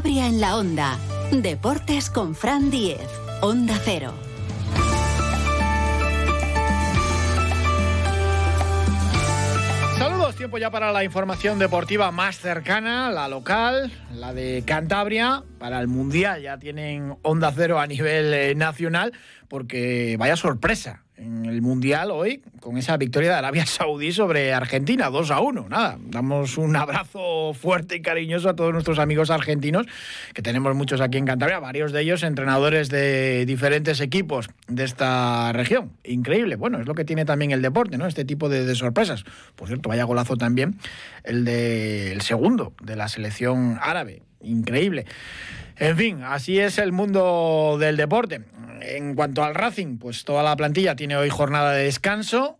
Cantabria en la Onda. Deportes con Fran Diez. Onda Cero. Saludos, tiempo ya para la información deportiva más cercana, la local, la de Cantabria. Para el Mundial ya tienen onda cero a nivel eh, nacional, porque vaya sorpresa en el Mundial hoy con esa victoria de Arabia Saudí sobre Argentina, 2 a 1. Nada, damos un abrazo fuerte y cariñoso a todos nuestros amigos argentinos, que tenemos muchos aquí en Cantabria, varios de ellos entrenadores de diferentes equipos de esta región. Increíble, bueno, es lo que tiene también el deporte, ¿no? Este tipo de, sorpresas. Por cierto, vaya golazo también el del el segundo de la selección árabe. Increíble. En fin, así es el mundo del deporte. En cuanto al Racing, pues toda la plantilla tiene hoy jornada de descanso.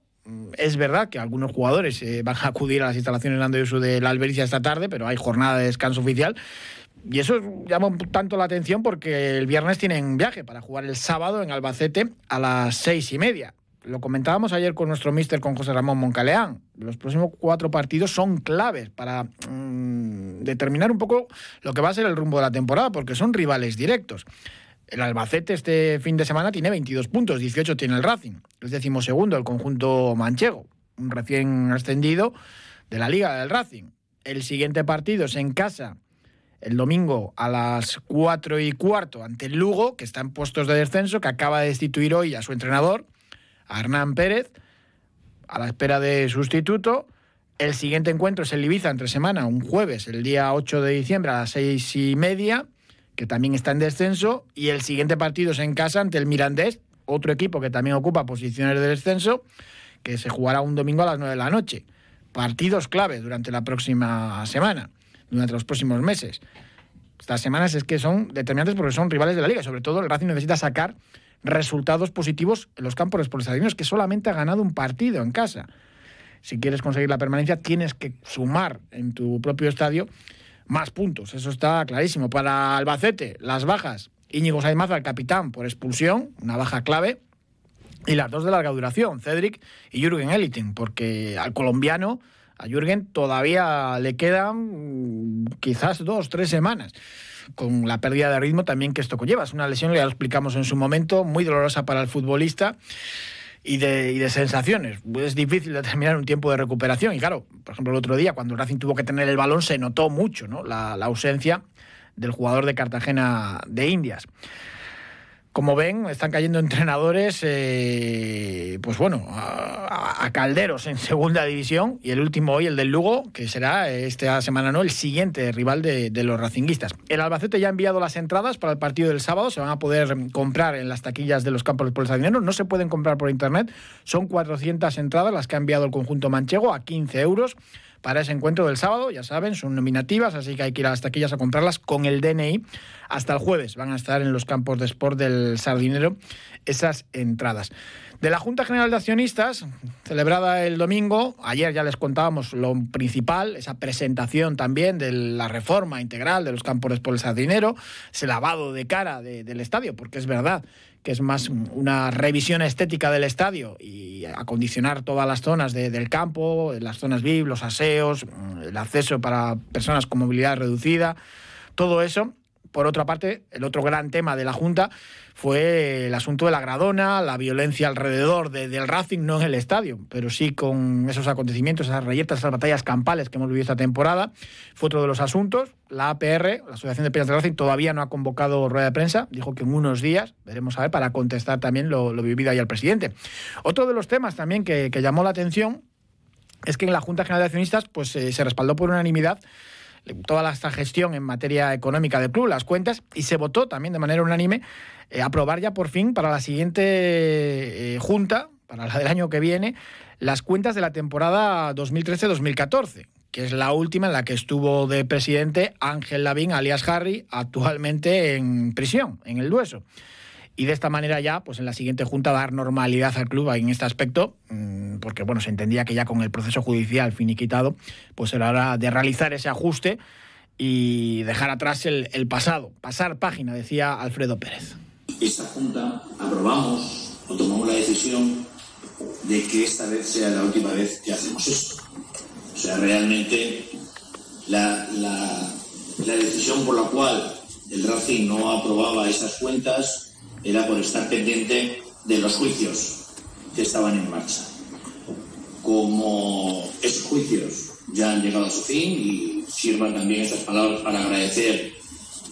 Es verdad que algunos jugadores eh, van a acudir a las instalaciones de la Albericia esta tarde, pero hay jornada de descanso oficial. Y eso llama tanto la atención porque el viernes tienen viaje para jugar el sábado en Albacete a las seis y media. Lo comentábamos ayer con nuestro mister, con José Ramón Moncaleán. Los próximos cuatro partidos son claves para mm, determinar un poco lo que va a ser el rumbo de la temporada, porque son rivales directos. El Albacete este fin de semana tiene 22 puntos, 18 tiene el Racing. Es decimosegundo el conjunto manchego, un recién ascendido de la Liga del Racing. El siguiente partido es en casa el domingo a las 4 y cuarto ante el Lugo, que está en puestos de descenso, que acaba de destituir hoy a su entrenador, Hernán Pérez, a la espera de sustituto. El siguiente encuentro es el Ibiza entre semana, un jueves, el día 8 de diciembre a las seis y media que también está en descenso, y el siguiente partido es en casa ante el Mirandés, otro equipo que también ocupa posiciones de descenso, que se jugará un domingo a las 9 de la noche. Partidos clave durante la próxima semana, durante los próximos meses. Estas semanas es que son determinantes porque son rivales de la liga, sobre todo el Racing necesita sacar resultados positivos en los campos de que solamente ha ganado un partido en casa. Si quieres conseguir la permanencia, tienes que sumar en tu propio estadio más puntos. Eso está clarísimo. Para Albacete, las bajas. Íñigo Saizmaza, el capitán, por expulsión, una baja clave. Y las dos de larga duración, Cedric y Jürgen Eliting, porque al colombiano, a Jürgen, todavía le quedan mm, quizás dos, tres semanas con la pérdida de ritmo también que esto conlleva. Es una lesión, ya lo explicamos en su momento, muy dolorosa para el futbolista y de, sensaciones. Es difícil determinar un tiempo de recuperación. Y claro, por ejemplo, el otro día, cuando Racing tuvo que tener el balón, se notó mucho ¿no? la ausencia del jugador de Cartagena de Indias. Como ven, están cayendo entrenadores, eh, pues bueno, a, calderos en segunda división y el último hoy, el del Lugo, que será esta semana no, el siguiente rival de, los racinguistas. El Albacete ya ha enviado las entradas para el partido del sábado, se van a poder comprar en las taquillas de los campos por el Sardinero, no se pueden comprar por internet, son 400 entradas las que ha enviado el conjunto manchego a 15 euros para ese encuentro del sábado. Ya saben, son nominativas, así que hay que ir a las taquillas a comprarlas con el DNI. Hasta el jueves van a estar en los campos de sport del Sardinero esas entradas. De la Junta General de Accionistas, celebrada el domingo, ayer ya les contábamos lo principal, esa presentación también de la reforma integral de los campos de sport del Sardinero, ese lavado de cara del estadio, porque es verdad que es más una revisión estética del estadio y acondicionar todas las zonas del campo, las zonas VIP, los aseos, el acceso para personas con movilidad reducida, todo eso. Por otra parte, el otro gran tema de la Junta fue el asunto de la gradona, la violencia alrededor del Racing, no en el estadio, pero sí con esos acontecimientos, esas reyertas, esas batallas campales que hemos vivido esta temporada. Fue otro de los asuntos. La APR, la Asociación de Peñas del Racing, todavía no ha convocado rueda de prensa. Dijo que en unos días, veremos a ver, para contestar también lo, vivido ahí al presidente. Otro de los temas también que, llamó la atención es que en la Junta General de Accionistas pues, eh, se respaldó por unanimidad toda esta gestión en materia económica del club, las cuentas, y se votó también de manera unánime eh, aprobar ya por fin para la siguiente eh, junta, para la del año que viene, las cuentas de la temporada 2013-2014 que es la última en la que estuvo de presidente Ángel Lavín, alias Harry, actualmente en prisión, en el Dueso y de esta manera ya, pues en la siguiente junta dar normalidad al club en este aspecto, mm, porque bueno, se entendía que ya con el proceso judicial finiquitado, pues era hora de realizar ese ajuste y dejar atrás el, pasado, pasar página, decía Alfredo Pérez. Esta junta aprobamos o tomamos la decisión de que esta vez sea la última vez que hacemos esto. O sea, realmente la la decisión por la cual el Racing no aprobaba esas cuentas era por estar pendiente de los juicios que estaban en marcha. Como esos juicios ya han llegado a su fin y sirvan también estas palabras para agradecer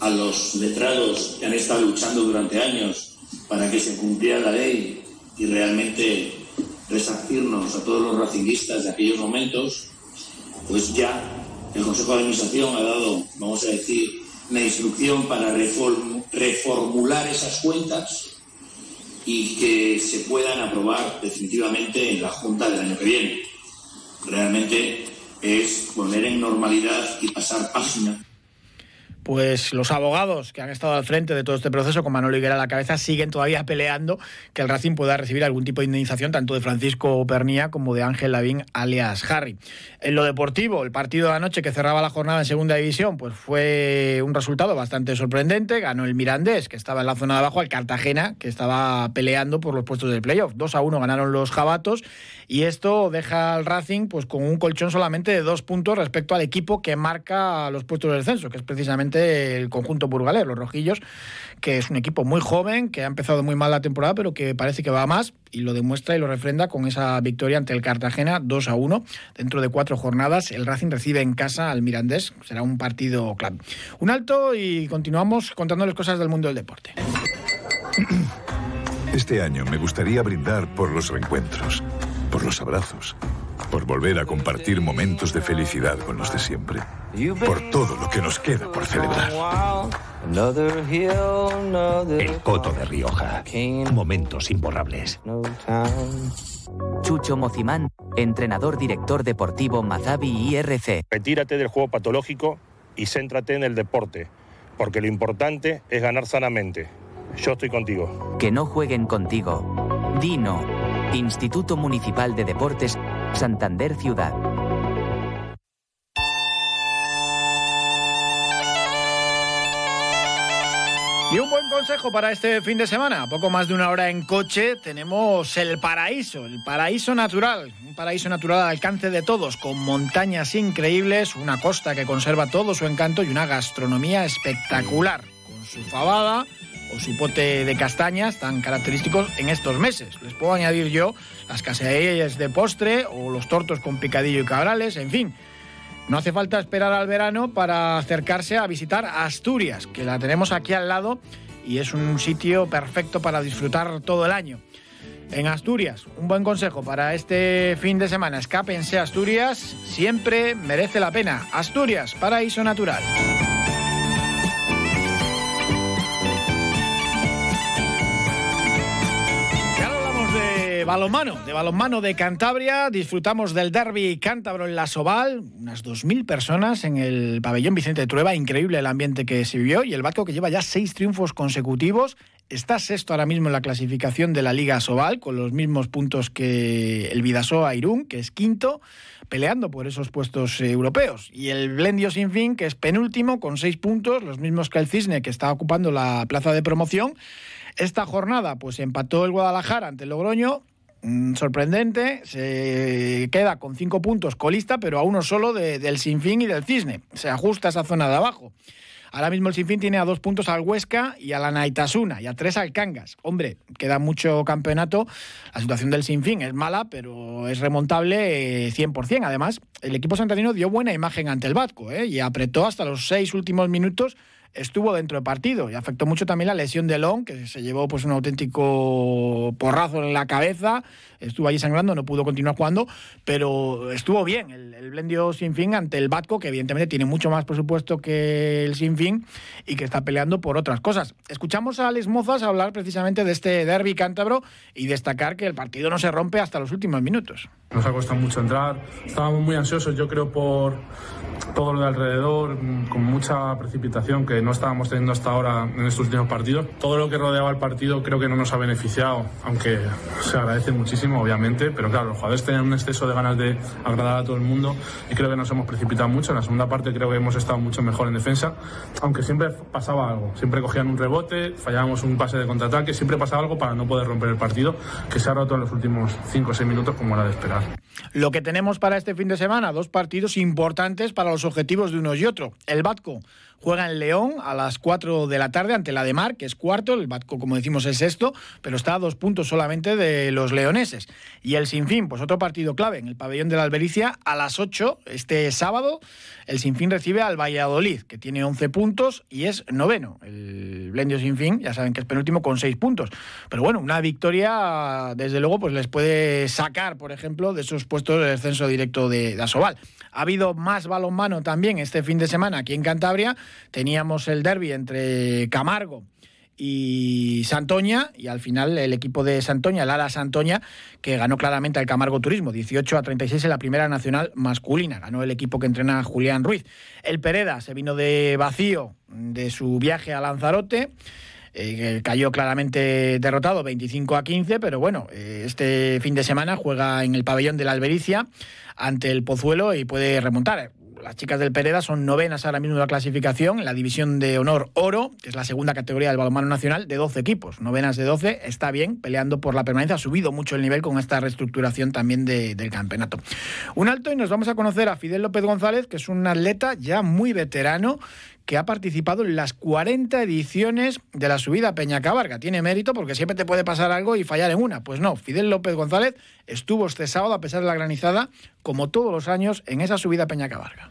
a los letrados que han estado luchando durante años para que se cumpliera la ley y realmente resarcirnos a todos los racinguistas de aquellos momentos, pues ya el Consejo de Administración ha dado, vamos a decir, una instrucción para reformular esas cuentas y que se puedan aprobar definitivamente en la Junta del año que viene. Realmente es poner en normalidad y pasar página pues los abogados que han estado al frente de todo este proceso, con Manuel Higuera a la cabeza, siguen todavía peleando que el Racing pueda recibir algún tipo de indemnización, tanto de Francisco Pernía como de Ángel Lavín, alias Harry. En lo deportivo, el partido de anoche que cerraba la jornada en segunda división, pues fue un resultado bastante sorprendente. Ganó el Mirandés, que estaba en la zona de abajo, al Cartagena, que estaba peleando por los puestos del playoff. 2 a 1 ganaron los jabatos y esto deja al Racing pues con un colchón solamente de dos puntos respecto al equipo que marca los puestos del descenso, que es precisamente el conjunto burgalés, los rojillos, que es un equipo muy joven, que ha empezado muy mal la temporada, pero que parece que va más y lo demuestra y lo refrenda con esa victoria ante el Cartagena 2 a 1. Dentro de cuatro jornadas, el Racing recibe en casa al Mirandés. Será un partido clave. Un alto y continuamos contándoles cosas del mundo del deporte. Este año me gustaría brindar por los reencuentros por los abrazos, por volver a compartir momentos de felicidad con los de siempre, por todo lo que nos queda por celebrar. El Coto de Rioja. Momentos imborrables. Chucho Mocimán, entrenador director deportivo Mazabi IRC. Retírate del juego patológico y céntrate en el deporte, porque lo importante es ganar sanamente. Yo estoy contigo. Que no jueguen contigo. Dino. Instituto Municipal de Deportes, Santander Ciudad. Y un buen consejo para este fin de semana. poco más de una hora en coche tenemos el paraíso, el paraíso natural. Un paraíso natural al alcance de todos, con montañas increíbles, una costa que conserva todo su encanto y una gastronomía espectacular. Con su fabada, o su pote de castañas tan característicos en estos meses. Les puedo añadir yo las caseillas de postre o los tortos con picadillo y cabrales, en fin. No hace falta esperar al verano para acercarse a visitar Asturias, que la tenemos aquí al lado y es un sitio perfecto para disfrutar todo el año. En Asturias, un buen consejo para este fin de semana. Escápense a Asturias, siempre merece la pena. Asturias, paraíso natural. Balonmano, de balonmano de Cantabria. Disfrutamos del derby cántabro en la Soval. Unas 2.000 personas en el pabellón Vicente de Trueba. Increíble el ambiente que se vivió. Y el Vasco que lleva ya seis triunfos consecutivos. Está sexto ahora mismo en la clasificación de la Liga Sobal, con los mismos puntos que el Vidasoa Irún, que es quinto, peleando por esos puestos europeos. Y el Blendio Sinfín, que es penúltimo, con seis puntos, los mismos que el Cisne, que está ocupando la plaza de promoción. Esta jornada, pues empató el Guadalajara ante el Logroño sorprendente, se queda con cinco puntos colista, pero a uno solo del Sinfín y del Cisne. Se ajusta esa zona de abajo. Ahora mismo el Sinfín tiene a dos puntos al Huesca y a la Naitasuna y a tres al Cangas. Hombre, queda mucho campeonato. La situación del Sinfín es mala, pero es remontable 100%. Eh, Además, el equipo santandino dio buena imagen ante el Batco ¿eh? y apretó hasta los seis últimos minutos estuvo dentro del partido y afectó mucho también la lesión de Long, que se llevó pues un auténtico porrazo en la cabeza, estuvo allí sangrando, no pudo continuar jugando, pero estuvo bien el, el Blendio Sinfín ante el Batco, que evidentemente tiene mucho más presupuesto que el Sinfín y que está peleando por otras cosas. Escuchamos a Alex Mozas hablar precisamente de este derby cántabro y destacar que el partido no se rompe hasta los últimos minutos. Nos ha costado mucho entrar, estábamos muy ansiosos, yo creo, por todo lo de alrededor, con mucha precipitación que no estábamos teniendo hasta ahora en estos últimos partidos. Todo lo que rodeaba el partido creo que no nos ha beneficiado, aunque se agradece muchísimo, obviamente, pero claro, los jugadores tenían un exceso de ganas de agradar a todo el mundo y creo que nos hemos precipitado mucho. En la segunda parte creo que hemos estado mucho mejor en defensa, aunque siempre pasaba algo, siempre cogían un rebote, fallábamos un pase de contraataque, siempre pasaba algo para no poder romper el partido, que se ha roto en los últimos 5 o 6 minutos como era de esperar. Lo que tenemos para este fin de semana, dos partidos importantes para los objetivos de unos y otros. El Batco juega en León a las 4 de la tarde ante la de Mar, que es cuarto, el Batco, como decimos, es sexto, pero está a dos puntos solamente de los leoneses. Y el Sinfín, pues otro partido clave en el pabellón de la Albericia a las 8 este sábado. El Sinfín recibe al Valladolid, que tiene 11 puntos y es noveno. El Blendio Sinfín, ya saben que es penúltimo con 6 puntos. Pero bueno, una victoria, desde luego, pues les puede sacar, por ejemplo, de esos puestos de descenso directo de, de Asobal. Ha habido más balonmano también este fin de semana aquí en Cantabria. Teníamos el derby entre Camargo y Santoña, y al final el equipo de Santoña, el Ala Santoña, que ganó claramente al Camargo Turismo, 18 a 36 en la primera nacional masculina. Ganó el equipo que entrena Julián Ruiz. El Pereda se vino de vacío de su viaje a Lanzarote. Eh, cayó claramente derrotado 25 a 15, pero bueno, eh, este fin de semana juega en el pabellón de la Albericia ante el Pozuelo y puede remontar. Las chicas del Pereda son novenas ahora mismo de la clasificación en la división de honor oro, que es la segunda categoría del balonmano nacional, de 12 equipos. Novenas de 12, está bien, peleando por la permanencia. Ha subido mucho el nivel con esta reestructuración también de, del campeonato. Un alto y nos vamos a conocer a Fidel López González, que es un atleta ya muy veterano que ha participado en las 40 ediciones de la subida Peña Cabarga. Tiene mérito porque siempre te puede pasar algo y fallar en una. Pues no, Fidel López González estuvo este sábado, a pesar de la granizada, como todos los años, en esa subida Peña Cabarga.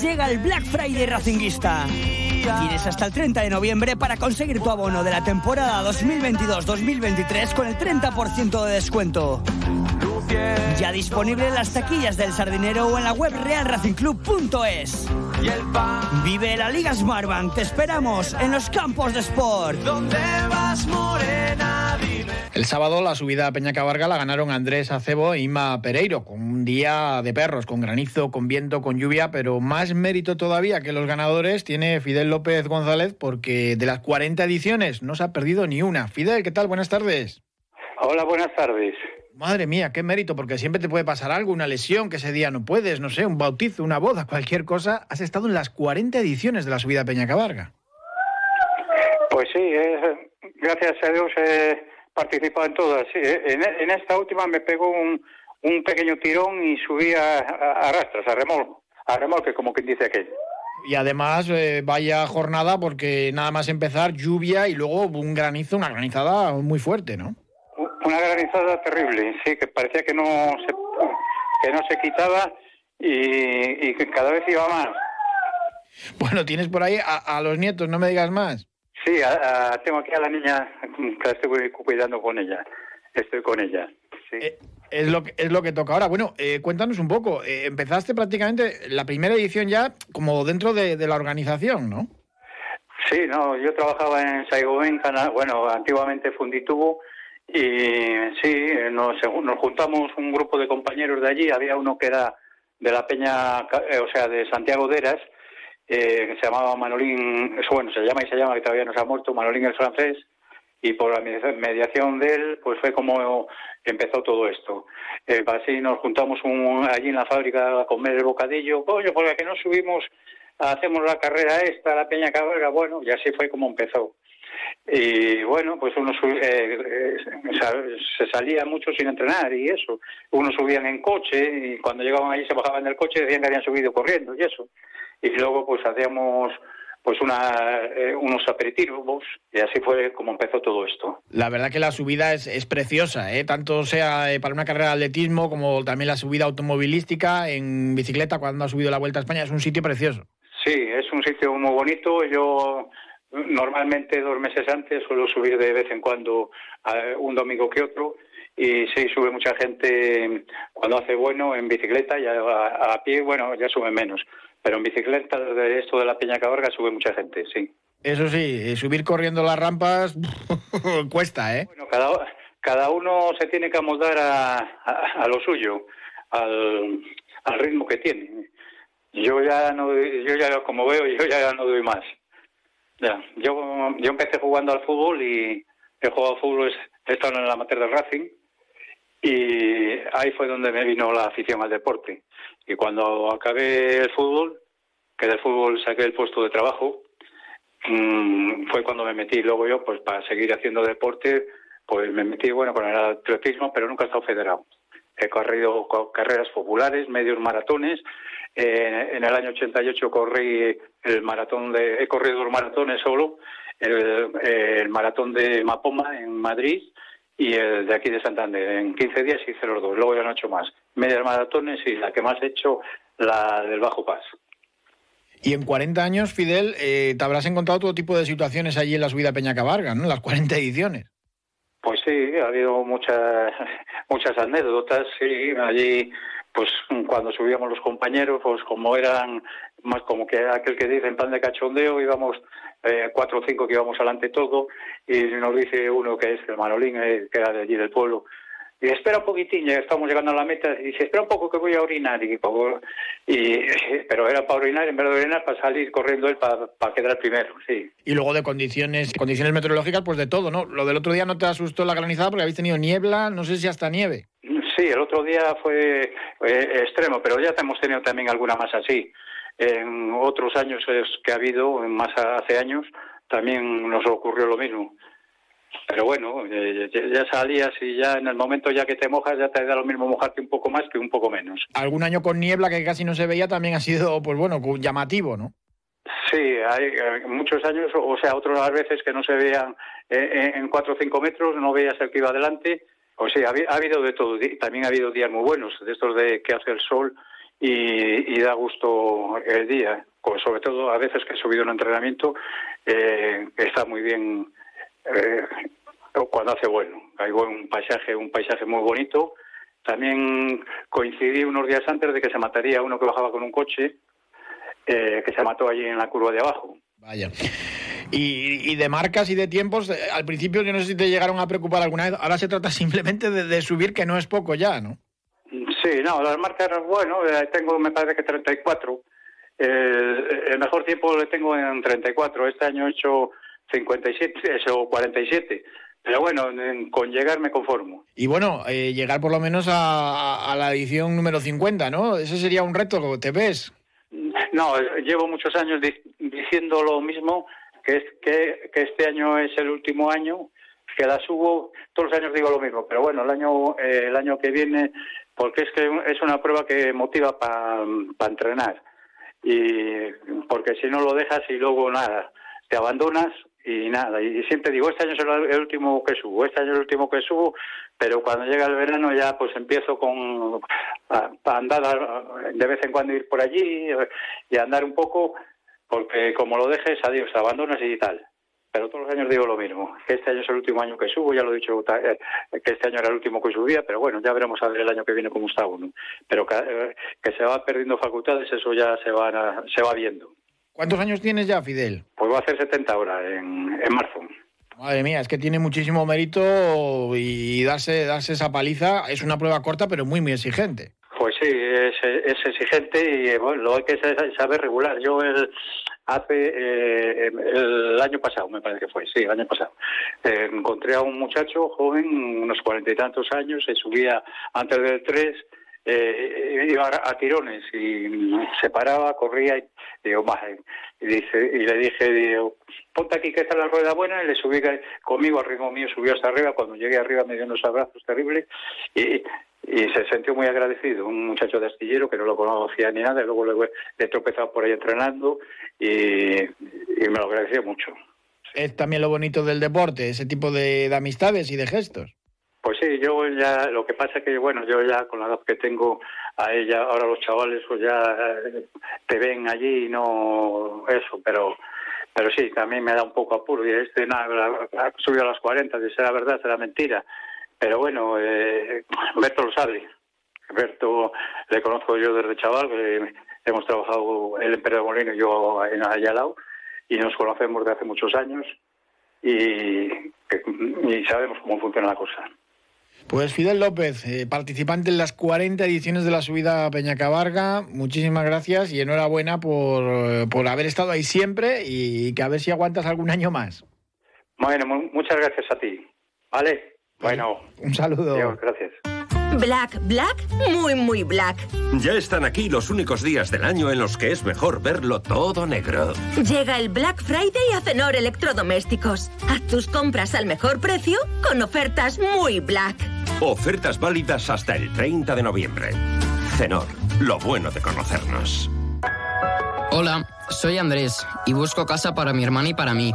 Llega el Black Friday Racinguista. Tienes hasta el 30 de noviembre para conseguir tu abono de la temporada 2022-2023 con el 30% de descuento. Ya disponible en las taquillas del Sardinero o en la web realracingclub.es. Vive la Liga Smartbank. Te esperamos en los campos de sport. ¿Dónde vas, morena? El sábado la subida a Peñacabarga la ganaron Andrés Acebo e Ima Pereiro, con un día de perros, con granizo, con viento, con lluvia, pero más mérito todavía que los ganadores tiene Fidel López González, porque de las 40 ediciones no se ha perdido ni una. Fidel, ¿qué tal? Buenas tardes. Hola, buenas tardes. Madre mía, qué mérito, porque siempre te puede pasar algo, una lesión, que ese día no puedes, no sé, un bautizo, una boda, cualquier cosa. Has estado en las 40 ediciones de la subida a Peñacabarga. Pues sí, eh, gracias a Dios he participado en todas. En, esta última me pegó un, un pequeño tirón y subí a, a, rastras, a remolque, a remolque, como quien dice aquello. Y además, eh, vaya jornada, porque nada más empezar, lluvia y luego un granizo, una granizada muy fuerte, ¿no? Una granizada terrible, sí, que parecía que no se, que no se quitaba y, que cada vez iba más. Bueno, tienes por ahí a, los nietos, no me digas más. Sí, tengo aquí a la niña que la estoy cuidando con ella. Estoy con ella. Sí. Eh, es, lo que, es lo que toca ahora. Bueno, eh, cuéntanos un poco. Eh, empezaste prácticamente la primera edición ya como dentro de, de la organización, ¿no? Sí, no, yo trabajaba en Saigoben, bueno, antiguamente Funditubo, y sí, nos, nos juntamos un grupo de compañeros de allí, había uno que era de la Peña, eh, o sea, de Santiago de Eras, eh, que se llamaba Manolín, bueno, se llama y se llama, que todavía no se ha muerto, Manolín el francés, y por la mediación de él, pues fue como empezó todo esto. Eh, así nos juntamos un, allí en la fábrica a comer el bocadillo, coño, porque que no subimos, hacemos la carrera esta, la Peña Cabrera, bueno, y así fue como empezó. Y bueno, pues uno eh, eh, se salía mucho sin entrenar y eso. Unos subían en coche y cuando llegaban allí se bajaban del coche y decían que habían subido corriendo y eso. Y luego pues hacíamos pues una, eh, unos aperitivos y así fue como empezó todo esto. La verdad que la subida es, es preciosa, ¿eh? tanto sea para una carrera de atletismo como también la subida automovilística en bicicleta cuando ha subido la Vuelta a España, es un sitio precioso. Sí, es un sitio muy bonito. Yo normalmente dos meses antes, suelo subir de vez en cuando un domingo que otro y sí, sube mucha gente cuando hace bueno en bicicleta y a, pie, bueno, ya sube menos. Pero en bicicleta, de esto de la Peña Cabarga, sube mucha gente, sí. Eso sí, subir corriendo las rampas cuesta, ¿eh? Bueno, cada, cada uno se tiene que amoldar a, a, lo suyo, al, al, ritmo que tiene. Yo ya no, yo ya como veo, yo ya no doy más. Ya, yo, yo empecé jugando al fútbol y he jugado fútbol, he estado en el amateur del Racing y ahí fue donde me vino la afición al deporte. Y cuando acabé el fútbol, que del fútbol saqué el puesto de trabajo, mmm, fue cuando me metí luego yo, pues para seguir haciendo deporte, pues me metí, bueno, con el atletismo, pero nunca he estado federado. He corrido carreras populares, medios maratones. Eh, en el año 88 corrí el maratón de, he corrido dos maratones solo, el, el maratón de Mapoma en Madrid y el de aquí de Santander. En 15 días hice los dos, luego ya no he hecho más. Medias maratones y la que más he hecho, la del Bajo Paz. Y en 40 años, Fidel, eh, te habrás encontrado todo tipo de situaciones allí en la subida Peña Cabarga, ¿no? Las 40 ediciones. Pues sí, ha habido muchas muchas anécdotas, sí, allí pues cuando subíamos los compañeros, pues como eran más como que aquel que dice en plan de cachondeo, íbamos eh, cuatro o cinco que íbamos adelante todo, y nos dice uno que es el Manolín, eh, que era de allí del pueblo, y espera un poquitín, ya estamos llegando a la meta, y dice, espera un poco que voy a orinar, y, y pero era para orinar, en vez de orinar, para salir corriendo él para, para quedar primero, sí. Y luego de condiciones, condiciones meteorológicas, pues de todo, ¿no? Lo del otro día no te asustó la granizada porque habéis tenido niebla, no sé si hasta nieve. Sí, el otro día fue eh, extremo, pero ya hemos tenido también alguna más así. En otros años que ha habido, más hace años, también nos ocurrió lo mismo. Pero bueno, eh, ya salías y ya en el momento ya que te mojas ya te da lo mismo mojarte un poco más que un poco menos. Algún año con niebla que casi no se veía también ha sido, pues bueno, llamativo, ¿no? Sí, hay eh, muchos años, o sea, otras veces que no se veían en cuatro o cinco metros, no veías el que iba adelante o sea, ha, habido de todo. También ha habido días muy buenos, de estos de que hace el sol y, da gusto el día. Sobre todo a veces que he subido un entrenamiento, eh, está muy bien eh, cuando hace bueno. Hay un paisaje, un paisaje muy bonito. También coincidí unos días antes de que se mataría uno que bajaba con un coche, eh, que se mató allí en la curva de abajo. Vaya. Y, de marcas y de tiempos, eh, al principio yo no sé si te llegaron a preocupar alguna vez, ahora se trata simplemente de, subir, que no es poco ya, ¿no? Sí, no, las marcas, bueno, eh, tengo me parece que 34. El, el mejor tiempo le tengo en 34. Este año he hecho 57, eso 47. Pero bueno, con llegar me conformo. Y bueno, eh, llegar por lo menos a, a, la edición número 50, ¿no? Ese sería un reto, ¿te ves? No, llevo muchos años diciendo lo mismo que, es, que, que este año es el último año, que la subo, todos los años digo lo mismo, pero bueno, el año, eh, el año que viene, porque es que es una prueba que motiva para entrenar, y porque si no lo dejas y luego nada, te abandonas y nada, y siempre digo, este año es el último que subo, este año es el último que subo, pero cuando llega el verano ya pues empiezo con andar de vez en cuando ir por allí y andar un poco porque como lo dejes, adiós, abandonas y tal. Pero todos los años digo lo mismo, que este año es el último año que subo, ya lo he dicho, eh, que este año era el último que subía, pero bueno, ya veremos a ver el año que viene cómo está uno. Pero eh, que, se va perdiendo facultades, eso ya se va, se va viendo. ¿Cuántos años tienes ya, Fidel? Pues va a hacer 70 ahora, en, en marzo. Madre mía, es que tiene muchísimo mérito y darse, darse esa paliza es una prueba corta, pero muy, muy exigente. Pues sí, es, exigente y bueno, lo hay que saber regular. Yo el, hace eh, el año pasado, me parece que fue, sí, el año pasado, eh, encontré a un muchacho joven, unos cuarenta y tantos años, se subía antes del tres, eh, iba a, tirones y se paraba, corría y, digo, y, dice, y le dije, digo, ponte aquí que está la rueda buena y le subí conmigo al ritmo mío, subió hasta arriba, cuando llegué arriba me dio unos abrazos terribles y, se sintió muy agradecido, un muchacho de astillero que no lo conocía ni nada, y luego le, he tropezado por ahí entrenando y, me lo agradeció mucho. Es también lo bonito del deporte, ese tipo de, amistades y de gestos. Pues sí, yo ya, lo que pasa es que, bueno, yo ya con la edad que tengo a ella, ahora los chavales pues ya te ven allí y no eso, pero pero sí, también me da un poco apuro. Y este nada, ha subido a las 40, si será verdad, será mentira. Pero bueno, eh, Berto lo sabe. Berto le conozco yo desde chaval, eh, hemos trabajado el Emperador Molino y yo en Ayalao, y nos conocemos de hace muchos años y, y sabemos cómo funciona la cosa. Pues Fidel López, eh, participante en las 40 ediciones de la subida Peñacabarga, muchísimas gracias y enhorabuena por, por haber estado ahí siempre y que a ver si aguantas algún año más. Bueno, muchas gracias a ti. ¿Vale? Bueno. Un saludo. gracias. Black, black, muy, muy black. Ya están aquí los únicos días del año en los que es mejor verlo todo negro. Llega el Black Friday a Cenor Electrodomésticos. Haz tus compras al mejor precio con ofertas muy black. Ofertas válidas hasta el 30 de noviembre. Cenor, lo bueno de conocernos. Hola, soy Andrés y busco casa para mi hermana y para mí.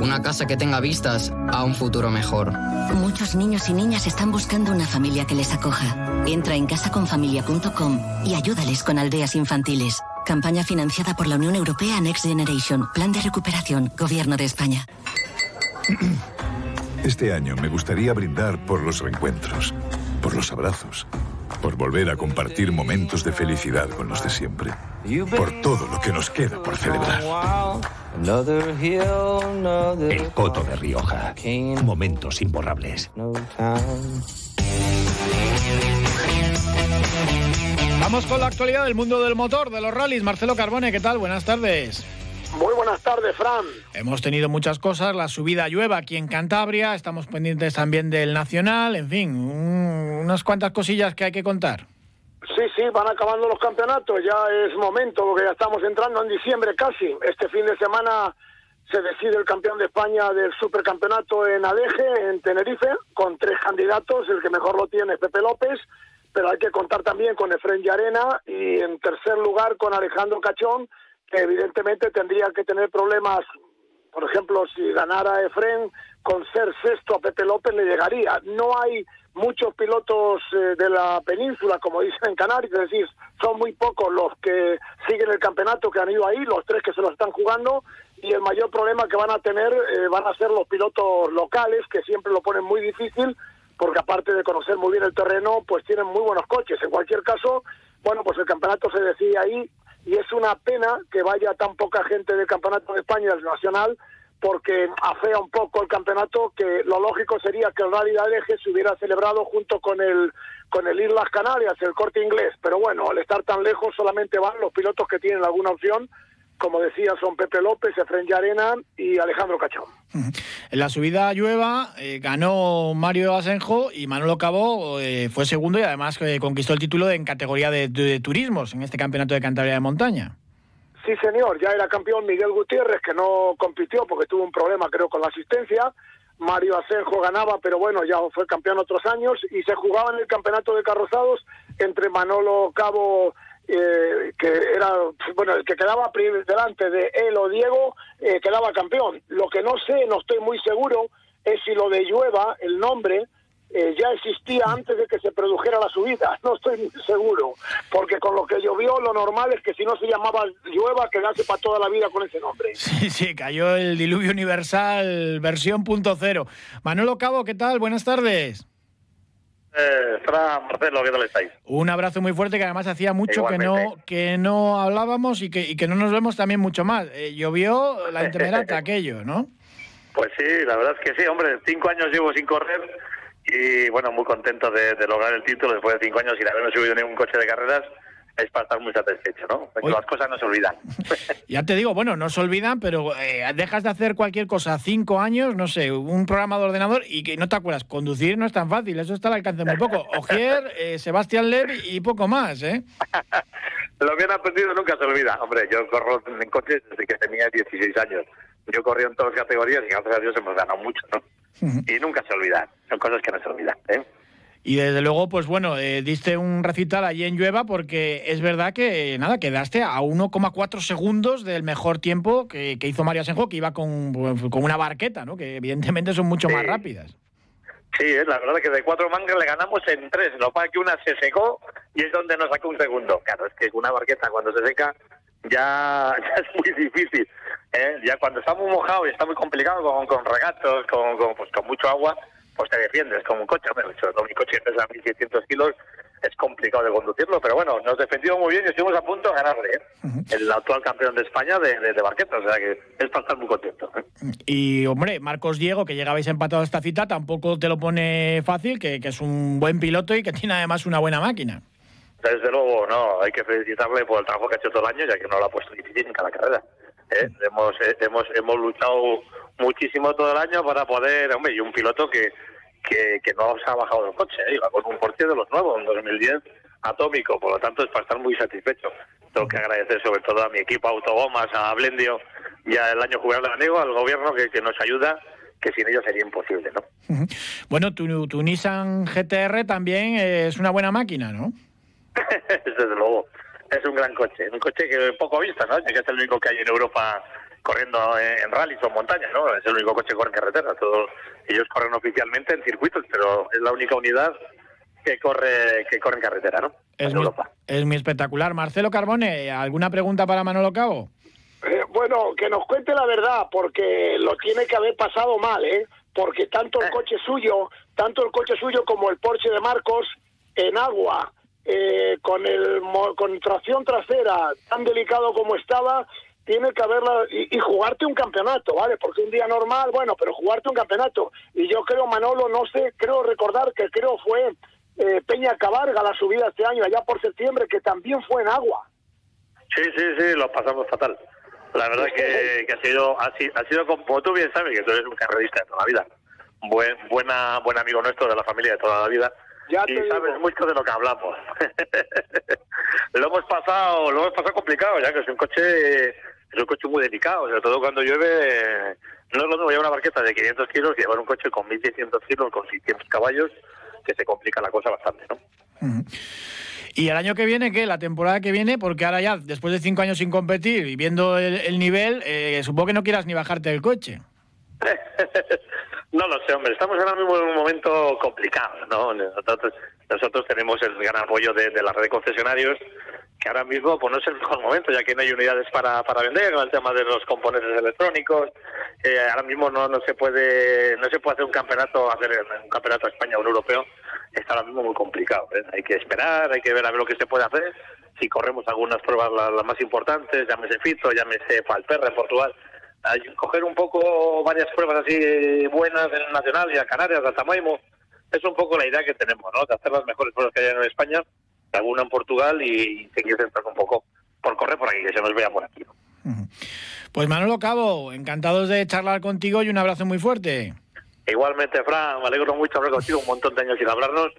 Una casa que tenga vistas a un futuro mejor. Muchos niños y niñas están buscando una familia que les acoja. Entra en casaconfamilia.com y ayúdales con aldeas infantiles. Campaña financiada por la Unión Europea Next Generation. Plan de recuperación. Gobierno de España. Este año me gustaría brindar por los reencuentros, por los abrazos, por volver a compartir momentos de felicidad con los de siempre, por todo lo que nos queda por celebrar. El Coto de Rioja. Momentos imborrables. Vamos con la actualidad del mundo del motor, de los rallies. Marcelo Carbone, ¿qué tal? Buenas tardes. Muy buenas tardes, Fran. Hemos tenido muchas cosas, la subida llueva aquí en Cantabria, estamos pendientes también del Nacional, en fin, unas cuantas cosillas que hay que contar. Sí, sí, van acabando los campeonatos, ya es momento, porque ya estamos entrando en diciembre casi. Este fin de semana se decide el campeón de España del supercampeonato en Adeje, en Tenerife, con tres candidatos, el que mejor lo tiene es Pepe López, pero hay que contar también con Efren Yarena y en tercer lugar con Alejandro Cachón, evidentemente tendría que tener problemas, por ejemplo, si ganara Efren, con ser sexto a Pepe López le llegaría. No hay muchos pilotos eh, de la península, como dicen en Canarias, es decir, son muy pocos los que siguen el campeonato que han ido ahí, los tres que se lo están jugando, y el mayor problema que van a tener eh, van a ser los pilotos locales, que siempre lo ponen muy difícil, porque aparte de conocer muy bien el terreno, pues tienen muy buenos coches. En cualquier caso, bueno, pues el campeonato se decide ahí, y es una pena que vaya tan poca gente del campeonato de España del Nacional, porque afea un poco el campeonato, que lo lógico sería que el Rally de Aleje se hubiera celebrado junto con el con el Islas Canarias, el corte inglés, pero bueno, al estar tan lejos solamente van los pilotos que tienen alguna opción, como decía, son Pepe López, Efren Arena y Alejandro Cachón. En la subida llueva eh, ganó Mario Asenjo y Manolo Cabo eh, fue segundo y además eh, conquistó el título en categoría de, de turismos en este campeonato de Cantabria de montaña. Sí, señor, ya era campeón Miguel Gutiérrez, que no compitió porque tuvo un problema, creo, con la asistencia. Mario Asenjo ganaba, pero bueno, ya fue campeón otros años y se jugaba en el campeonato de carrozados entre Manolo Cabo, eh, que era, bueno, el que quedaba delante de él o Diego, eh, quedaba campeón. Lo que no sé, no estoy muy seguro, es si lo de Llueva, el nombre, eh, ya existía antes de que se produjera la subida, no estoy seguro, porque con lo que llovió lo normal es que si no se llamaba llueva quedase para toda la vida con ese nombre. Sí, sí, cayó el diluvio universal versión punto cero. Manolo Cabo, ¿qué tal? Buenas tardes. Eh, Fran, Marcelo, ¿qué tal estáis? Un abrazo muy fuerte que además hacía mucho que no, que no hablábamos y que, y que no nos vemos también mucho más. Eh, llovió la intemerata aquello, ¿no? Pues sí, la verdad es que sí, hombre, cinco años llevo sin correr y bueno, muy contento de, lograr el título después de cinco años sin haberme subido ningún coche de carreras. Es para estar muy satisfecho, ¿no? las cosas no se olvidan. ya te digo, bueno, no se olvidan, pero eh, dejas de hacer cualquier cosa cinco años, no sé, un programa de ordenador y que no te acuerdas. Conducir no es tan fácil, eso está al alcance muy poco. Ogier, eh, Sebastián Lev y poco más, ¿eh? Lo que han aprendido nunca se olvida. Hombre, yo corro en coches desde que tenía 16 años. Yo corrí en todas las categorías y gracias a Dios hemos ganado mucho, ¿no? y nunca se olvidan. Son cosas que no se olvidan. ¿eh? Y desde luego, pues bueno, eh, diste un recital allí en Llueva porque es verdad que, nada, quedaste a 1,4 segundos del mejor tiempo que, hizo Mario Asenjo, que iba con, con, una barqueta, ¿no? Que evidentemente son mucho más rápidas. Sí, es la verdad que de cuatro mangas le ganamos en tres. Lo que que una se secó y es donde nos sacó un segundo. Claro, es que una barqueta cuando se seca ya, ya es muy difícil. ¿eh? Ya cuando está muy mojado y está muy complicado con, con regatos, con, con, pues, con mucho agua, pues te defiendes como un coche. Hombre, sobre mi coche pesa 1.600 kilos, es complicado de conducirlo, pero bueno, nos defendimos muy bien y estuvimos a punto de ganarle. ¿eh? El actual campeón de España de, de, de Barqueta, o sea que es para estar muy contento. ¿eh? Y hombre, Marcos Diego, que llegabais empatado a esta cita, tampoco te lo pone fácil, que, que es un buen piloto y que tiene además una buena máquina. Desde luego, no, hay que felicitarle por el trabajo que ha hecho todo el año, ya que no lo ha puesto difícil en cada carrera. ¿eh? Hemos, eh, hemos, hemos luchado muchísimo todo el año para poder, hombre, y un piloto que, que, que no se ha bajado del coche, ¿eh? iba con un Porsche de los nuevos, en 2010, atómico, por lo tanto es para estar muy satisfecho. Tengo que agradecer sobre todo a mi equipo Autogomas, a Blendio y al año de Amigo, al gobierno que, que nos ayuda, que sin ellos sería imposible, ¿no? Bueno, tu, tu Nissan GTR también es una buena máquina, ¿no? Desde luego, es un gran coche, un coche que poco visto, ¿no? Que es el único que hay en Europa corriendo en, en rallies o en montañas, ¿no? Es el único coche que corre en carretera. Todos ellos corren oficialmente en circuitos, pero es la única unidad que corre que corre en carretera, ¿no? Es en muy, Europa. es muy espectacular. Marcelo Carbone, ¿alguna pregunta para Manolo Cabo? Eh, bueno, que nos cuente la verdad, porque lo tiene que haber pasado mal, ¿eh? Porque tanto el coche suyo, tanto el coche suyo como el Porsche de Marcos en agua, eh, con el mo- con tracción trasera tan delicado como estaba, tiene que haberla y, y jugarte un campeonato, ¿vale? Porque un día normal, bueno, pero jugarte un campeonato. Y yo creo, Manolo, no sé, creo recordar que creo fue eh, Peña Cabarga la subida este año, allá por septiembre, que también fue en agua. Sí, sí, sí, lo pasamos fatal. La verdad que, que ha sido, ha sido, ha sido como tú bien sabes, que tú eres un carrerista de toda la vida. Buen, buena, buen amigo nuestro de la familia de toda la vida. y sabes mucho de lo que hablamos. lo hemos pasado, lo hemos pasado complicado, ya que es un coche, es un coche muy delicado, sobre todo cuando llueve. No es lo mismo llevar una barqueta de 500 kilos que llevar un coche con 1600 kilos, con 600 caballos, que se complica la cosa bastante, ¿no? ¿Y el año que viene qué? La temporada que viene, porque ahora ya, después de cinco años sin competir y viendo el, el nivel, eh, supongo que no quieras ni bajarte del coche. No lo sé, hombre. Estamos ahora mismo en un momento complicado, ¿no? Nosotros, nosotros tenemos el gran apoyo de, de la red de concesionarios, que ahora mismo pues no es el mejor momento, ya que no hay unidades para, para vender, el tema de los componentes electrónicos. Eh, ahora mismo no, no se puede no se puede hacer un campeonato, hacer un campeonato a España o un europeo. Está ahora mismo muy complicado. ¿eh? Hay que esperar, hay que ver a ver lo que se puede hacer. Si corremos algunas pruebas las, las más importantes, llámese Fito, llámese Palperra en Portugal, coger un poco varias pruebas así buenas en el Nacional y a Canarias, a Tamaimo. Es un poco la idea que tenemos, ¿no? De hacer las mejores pruebas que hay en España, alguna en Portugal y, y seguir centrando un poco por correr por aquí, que se nos vea por aquí. Pues Manolo Cabo, encantados de charlar contigo y un abrazo muy fuerte. Igualmente, Fran, me alegro mucho hablar contigo, un montón de años sin hablarnos.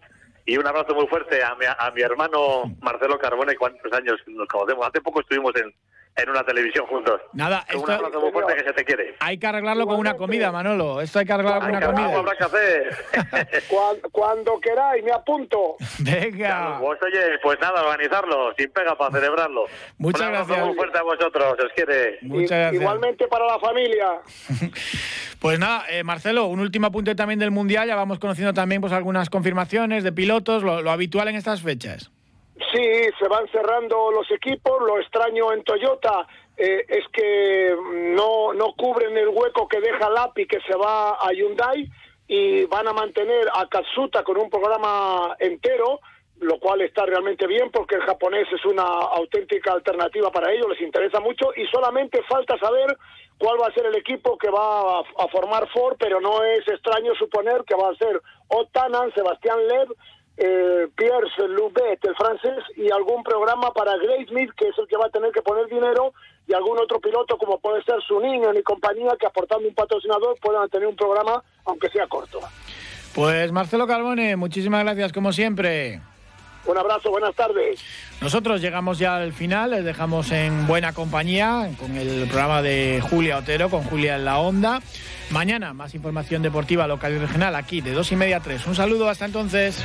Y un abrazo muy fuerte a mi, a mi hermano Marcelo Carbone, cuántos años nos conocemos. Hace poco estuvimos en, en una televisión juntos. Nada, Un esto abrazo muy fuerte que se te quiere. hay que arreglarlo con una comida, Manolo. Esto hay que arreglarlo con una comida. habrá que hacer. Cuando, cuando queráis, me apunto. Venga. Pues oye, pues nada, organizarlo, sin pega para celebrarlo. Muchas Un abrazo gracias. muy fuerte a vosotros, os quiere. Muchas gracias. Igualmente para la familia. Pues nada, eh, Marcelo, un último apunte también del Mundial. Ya vamos conociendo también pues algunas confirmaciones de pilotos, lo, lo habitual en estas fechas. Sí, se van cerrando los equipos. Lo extraño en Toyota eh, es que no, no cubren el hueco que deja Lapi, que se va a Hyundai, y van a mantener a Katsuta con un programa entero, lo cual está realmente bien porque el japonés es una auténtica alternativa para ellos, les interesa mucho, y solamente falta saber cuál va a ser el equipo que va a, a formar Ford, pero no es extraño suponer que va a ser Otanan, Sebastián Lev, eh, Pierre Loubet, el francés, y algún programa para Grace Smith, que es el que va a tener que poner dinero, y algún otro piloto, como puede ser su niño y compañía, que aportando un patrocinador puedan tener un programa, aunque sea corto. Pues Marcelo Carbone, muchísimas gracias como siempre. Un abrazo, buenas tardes. Nosotros llegamos ya al final, les dejamos en buena compañía con el programa de Julia Otero, con Julia en la Onda. Mañana más información deportiva local y regional aquí de dos y media a tres. Un saludo, hasta entonces.